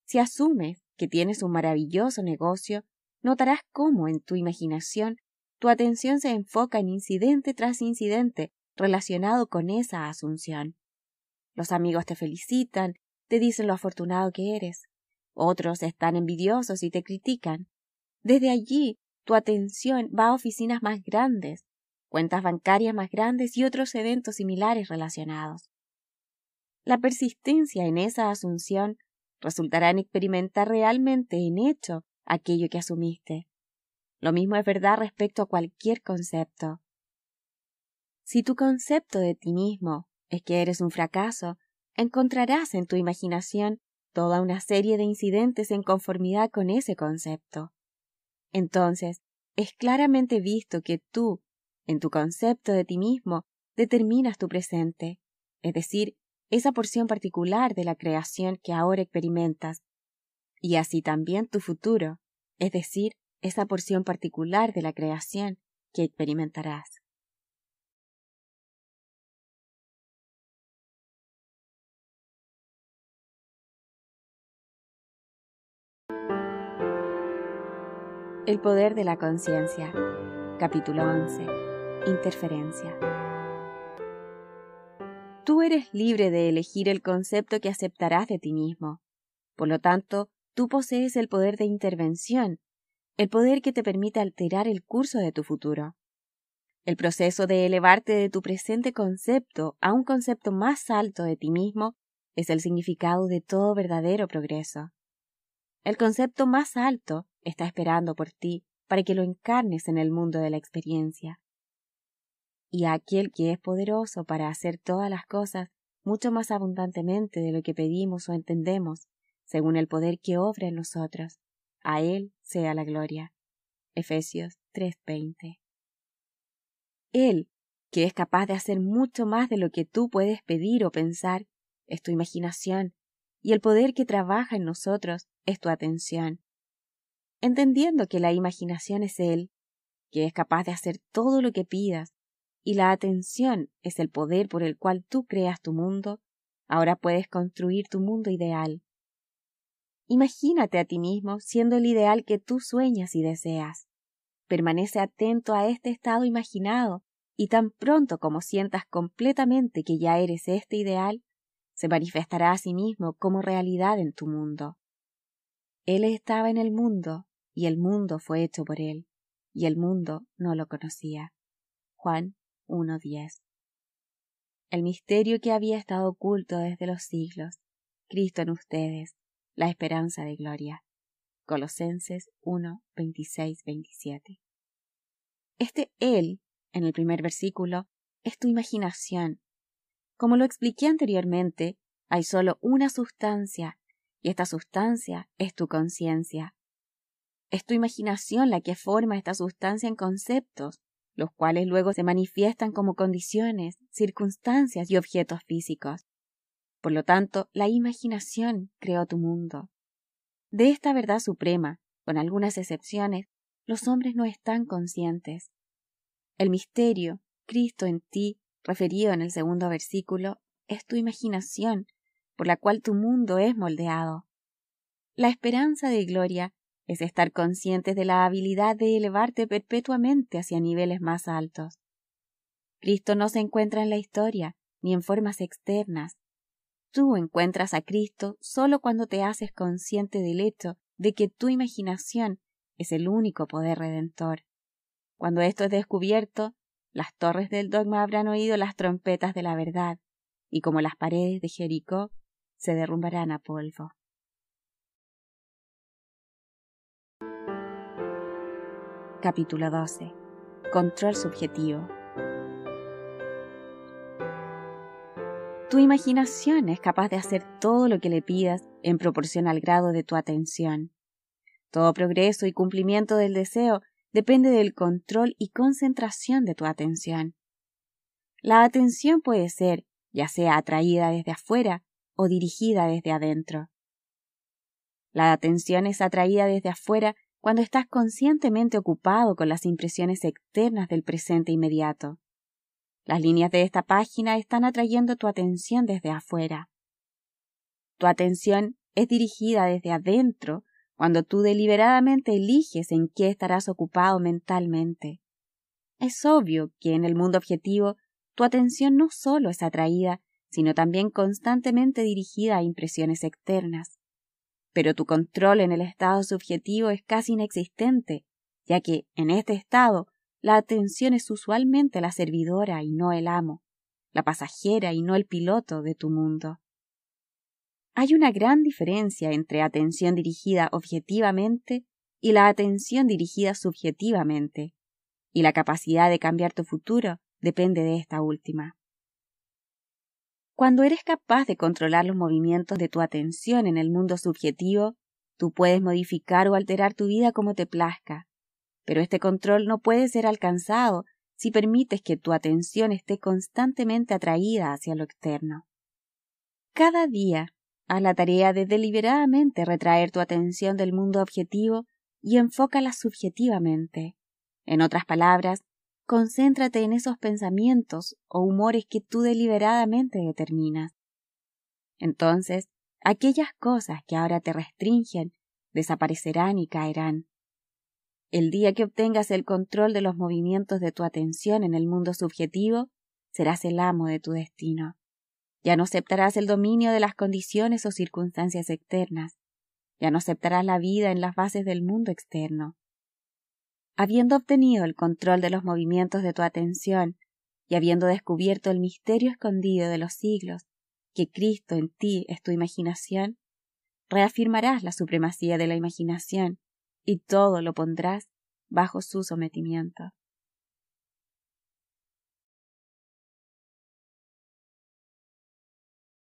si asumes que tienes un maravilloso negocio, notarás cómo en tu imaginación tu atención se enfoca en incidente tras incidente relacionado con esa asunción. Los amigos te felicitan, te dicen lo afortunado que eres, Otros están envidiosos y te critican. Desde allí, tu atención va a oficinas más grandes, cuentas bancarias más grandes y otros eventos similares relacionados. La persistencia en esa asunción resultará en experimentar realmente en hecho aquello que asumiste. Lo mismo es verdad respecto a cualquier concepto. Si tu concepto de ti mismo es que eres un fracaso, encontrarás en tu imaginación toda una serie de incidentes en conformidad con ese concepto. Entonces, es claramente visto que tú, en tu concepto de ti mismo, determinas tu presente, es decir, esa porción particular de la creación que ahora experimentas, y así también tu futuro, es decir, esa porción particular de la creación que experimentarás. El poder de la conciencia. Capítulo 11. Interferencia. Tú eres libre de elegir el concepto que aceptarás de ti mismo. Por lo tanto, tú posees el poder de intervención, el poder que te permite alterar el curso de tu futuro. El proceso de elevarte de tu presente concepto a un concepto más alto de ti mismo es el significado de todo verdadero progreso. El concepto más alto está esperando por ti para que lo encarnes en el mundo de la experiencia. Y a aquel que es poderoso para hacer todas las cosas mucho más abundantemente de lo que pedimos o entendemos, según el poder que obra en nosotros, a Él sea la gloria. Efesios 3:20. Él, que es capaz de hacer mucho más de lo que tú puedes pedir o pensar, es tu imaginación, y el poder que trabaja en nosotros es tu atención entendiendo que la imaginación es Él, que es capaz de hacer todo lo que pidas, y la atención es el poder por el cual tú creas tu mundo, ahora puedes construir tu mundo ideal. Imagínate a ti mismo siendo el ideal que tú sueñas y deseas. Permanece atento a este estado imaginado, y tan pronto como sientas completamente que ya eres este ideal, se manifestará a sí mismo como realidad en tu mundo. Él estaba en el mundo, y el mundo fue hecho por él, y el mundo no lo conocía. Juan 1.10 El misterio que había estado oculto desde los siglos, Cristo en ustedes, la esperanza de gloria. Colosenses 1, 27. Este Él, en el primer versículo, es tu imaginación. Como lo expliqué anteriormente, hay solo una sustancia, y esta sustancia es tu conciencia. Es tu imaginación la que forma esta sustancia en conceptos, los cuales luego se manifiestan como condiciones, circunstancias y objetos físicos. Por lo tanto, la imaginación creó tu mundo. De esta verdad suprema, con algunas excepciones, los hombres no están conscientes. El misterio, Cristo en ti, referido en el segundo versículo, es tu imaginación, por la cual tu mundo es moldeado. La esperanza de gloria es estar conscientes de la habilidad de elevarte perpetuamente hacia niveles más altos. Cristo no se encuentra en la historia, ni en formas externas. Tú encuentras a Cristo solo cuando te haces consciente del hecho de que tu imaginación es el único poder redentor. Cuando esto es descubierto, las torres del dogma habrán oído las trompetas de la verdad, y como las paredes de Jericó, se derrumbarán a polvo. Capítulo 12. Control subjetivo. Tu imaginación es capaz de hacer todo lo que le pidas en proporción al grado de tu atención. Todo progreso y cumplimiento del deseo depende del control y concentración de tu atención. La atención puede ser ya sea atraída desde afuera o dirigida desde adentro. La atención es atraída desde afuera cuando estás conscientemente ocupado con las impresiones externas del presente inmediato. Las líneas de esta página están atrayendo tu atención desde afuera. Tu atención es dirigida desde adentro cuando tú deliberadamente eliges en qué estarás ocupado mentalmente. Es obvio que en el mundo objetivo tu atención no solo es atraída, sino también constantemente dirigida a impresiones externas. Pero tu control en el estado subjetivo es casi inexistente, ya que en este estado la atención es usualmente la servidora y no el amo, la pasajera y no el piloto de tu mundo. Hay una gran diferencia entre atención dirigida objetivamente y la atención dirigida subjetivamente, y la capacidad de cambiar tu futuro depende de esta última. Cuando eres capaz de controlar los movimientos de tu atención en el mundo subjetivo, tú puedes modificar o alterar tu vida como te plazca, pero este control no puede ser alcanzado si permites que tu atención esté constantemente atraída hacia lo externo. Cada día Haz la tarea de deliberadamente retraer tu atención del mundo objetivo y enfócala subjetivamente. En otras palabras, concéntrate en esos pensamientos o humores que tú deliberadamente determinas. Entonces, aquellas cosas que ahora te restringen desaparecerán y caerán. El día que obtengas el control de los movimientos de tu atención en el mundo subjetivo, serás el amo de tu destino. Ya no aceptarás el dominio de las condiciones o circunstancias externas. Ya no aceptarás la vida en las bases del mundo externo. Habiendo obtenido el control de los movimientos de tu atención y habiendo descubierto el misterio escondido de los siglos, que Cristo en ti es tu imaginación, reafirmarás la supremacía de la imaginación y todo lo pondrás bajo su sometimiento.